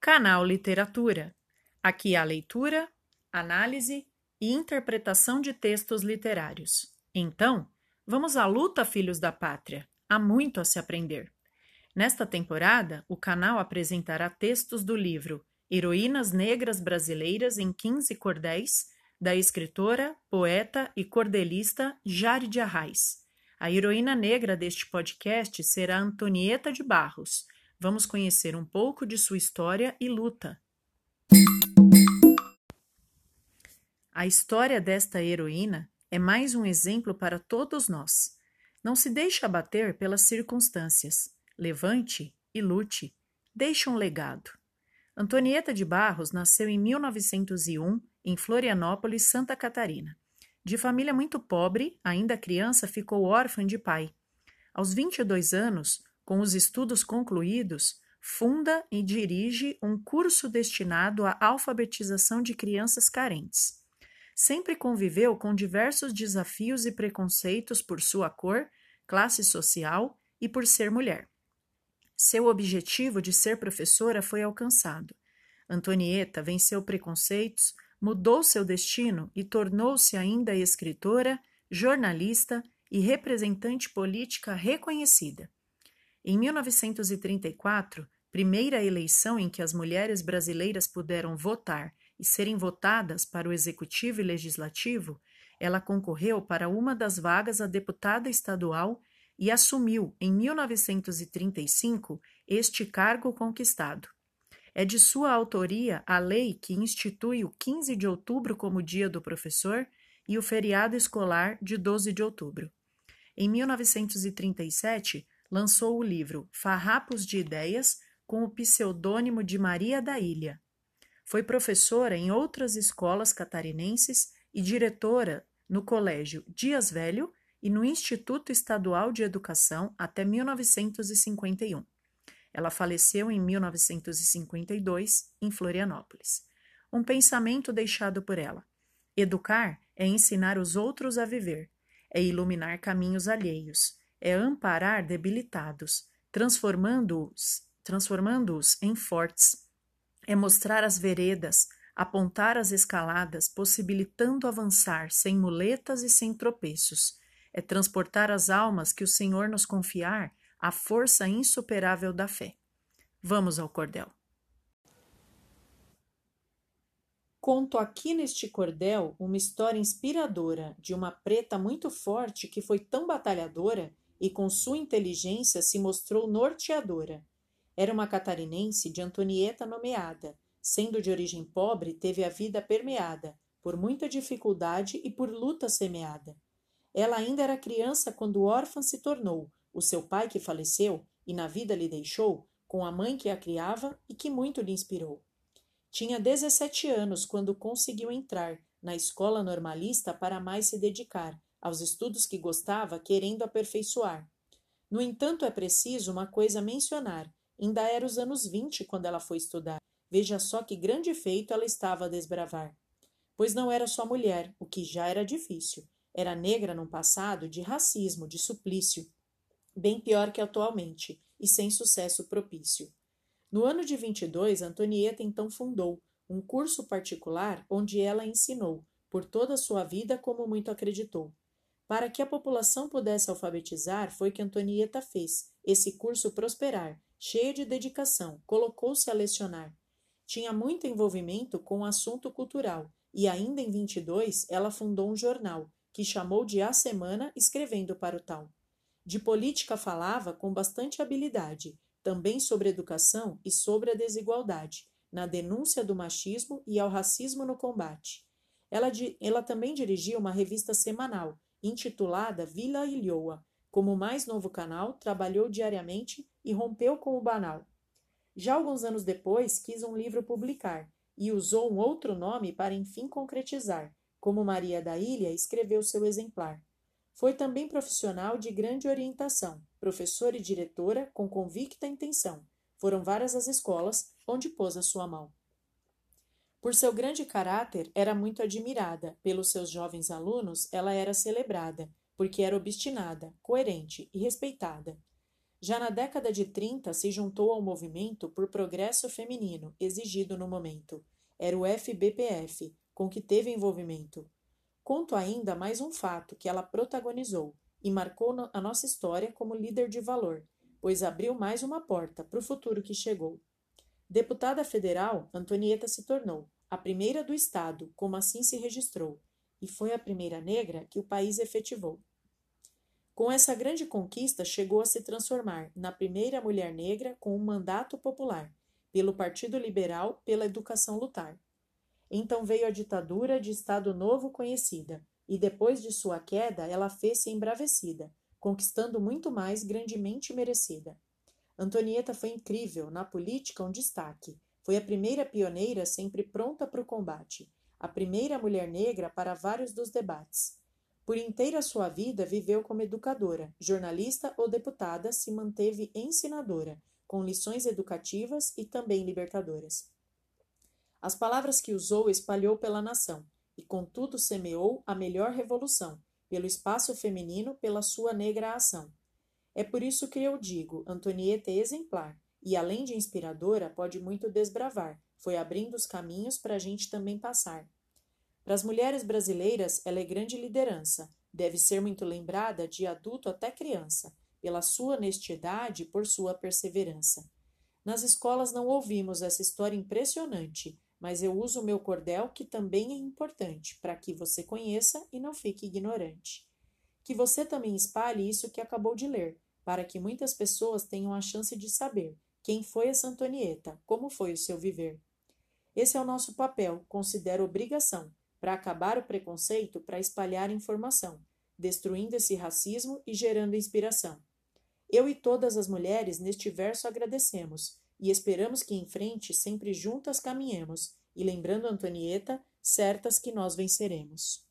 Canal Literatura. Aqui há leitura, análise e interpretação de textos literários. Então, vamos à luta, filhos da pátria. Há muito a se aprender. Nesta temporada, o canal apresentará textos do livro Heroínas Negras Brasileiras em 15 Cordéis, da escritora, poeta e cordelista Jari de Arraes. A heroína negra deste podcast será Antonieta de Barros. Vamos conhecer um pouco de sua história e luta. A história desta heroína é mais um exemplo para todos nós. Não se deixe abater pelas circunstâncias. Levante e lute. Deixe um legado. Antonieta de Barros nasceu em 1901 em Florianópolis, Santa Catarina. De família muito pobre, ainda criança ficou órfã de pai. Aos 22 anos, com os estudos concluídos, funda e dirige um curso destinado à alfabetização de crianças carentes. Sempre conviveu com diversos desafios e preconceitos por sua cor, classe social e por ser mulher. Seu objetivo de ser professora foi alcançado. Antonieta venceu preconceitos, mudou seu destino e tornou-se ainda escritora, jornalista e representante política reconhecida. Em 1934, primeira eleição em que as mulheres brasileiras puderam votar e serem votadas para o executivo e legislativo, ela concorreu para uma das vagas a deputada estadual e assumiu, em 1935, este cargo conquistado. É de sua autoria a lei que institui o 15 de outubro como Dia do Professor e o feriado escolar de 12 de outubro. Em 1937, lançou o livro Farrapos de Ideias com o pseudônimo de Maria da Ilha. Foi professora em outras escolas catarinenses e diretora no Colégio Dias Velho e no Instituto Estadual de Educação até 1951. Ela faleceu em 1952 em Florianópolis. Um pensamento deixado por ela: educar é ensinar os outros a viver, é iluminar caminhos alheios, é amparar debilitados, transformando-os, transformando-os em fortes, é mostrar as veredas, apontar as escaladas, possibilitando avançar sem muletas e sem tropeços, é transportar as almas que o Senhor nos confiar à força insuperável da fé. Vamos ao cordel. Conto aqui neste cordel uma história inspiradora de uma preta muito forte que foi tão batalhadora e com sua inteligência se mostrou norteadora. Era uma catarinense de Antonieta nomeada, sendo de origem pobre, teve a vida permeada por muita dificuldade e por luta semeada. Ela ainda era criança quando órfã se tornou, o seu pai que faleceu e na vida lhe deixou, com a mãe que a criava e que muito lhe inspirou. Tinha 17 anos quando conseguiu entrar na escola normalista para mais se dedicar aos estudos que gostava, querendo aperfeiçoar. No entanto, é preciso uma coisa mencionar. Ainda era os anos 20 quando ela foi estudar. Veja só que grande feito ela estava a desbravar. Pois não era só mulher, o que já era difícil. Era negra num passado de racismo, de suplício, bem pior que atualmente, e sem sucesso propício. No ano de 22, Antonieta então fundou um curso particular onde ela ensinou, por toda a sua vida, como muito acreditou. Para que a população pudesse alfabetizar, foi que Antonieta fez esse curso prosperar, cheio de dedicação, colocou-se a lecionar. Tinha muito envolvimento com o assunto cultural e ainda em 22 ela fundou um jornal, que chamou de A Semana, escrevendo para o tal. De política falava com bastante habilidade, também sobre educação e sobre a desigualdade, na denúncia do machismo e ao racismo no combate. Ela, ela também dirigia uma revista semanal, intitulada Vila Ilhoa. Como mais novo canal, trabalhou diariamente e rompeu com o banal. Já alguns anos depois, quis um livro publicar e usou um outro nome para enfim concretizar. Como Maria da Ilha, escreveu seu exemplar. Foi também profissional de grande orientação, professora e diretora com convicta intenção. Foram várias as escolas onde pôs a sua mão. Por seu grande caráter, era muito admirada. Pelos seus jovens alunos, ela era celebrada, porque era obstinada, coerente e respeitada. Já na década de 30, se juntou ao movimento por progresso feminino exigido no momento. Era o FBPF, com que teve envolvimento. Conto ainda mais um fato que ela protagonizou e marcou a nossa história como líder de valor, pois abriu mais uma porta para o futuro que chegou. Deputada federal, Antonieta se tornou a primeira do Estado, como assim se registrou, e foi a primeira negra que o país efetivou. Com essa grande conquista, chegou a se transformar na primeira mulher negra com um mandato popular, pelo Partido Liberal pela educação lutar. Então veio a ditadura de Estado Novo conhecida, e depois de sua queda ela fez-se embravecida, conquistando muito mais grandemente merecida. Antonieta foi incrível, na política um destaque. Foi a primeira pioneira sempre pronta para o combate, a primeira mulher negra para vários dos debates. Por inteira sua vida viveu como educadora, jornalista ou deputada, se manteve ensinadora, com lições educativas e também libertadoras. As palavras que usou espalhou pela nação, e contudo semeou a melhor revolução, pelo espaço feminino, pela sua negra ação. É por isso que eu digo: Antonieta é exemplar, e além de inspiradora, pode muito desbravar, foi abrindo os caminhos para a gente também passar. Para as mulheres brasileiras, ela é grande liderança, deve ser muito lembrada de adulto até criança, pela sua honestidade e por sua perseverança. Nas escolas não ouvimos essa história impressionante, mas eu uso o meu cordel, que também é importante, para que você conheça e não fique ignorante. Que você também espalhe isso que acabou de ler, para que muitas pessoas tenham a chance de saber quem foi essa Antonieta, como foi o seu viver. Esse é o nosso papel, considero obrigação, para acabar o preconceito, para espalhar informação, destruindo esse racismo e gerando inspiração. Eu e todas as mulheres neste verso agradecemos e esperamos que em frente sempre juntas caminhemos, e lembrando Antonieta, certas que nós venceremos.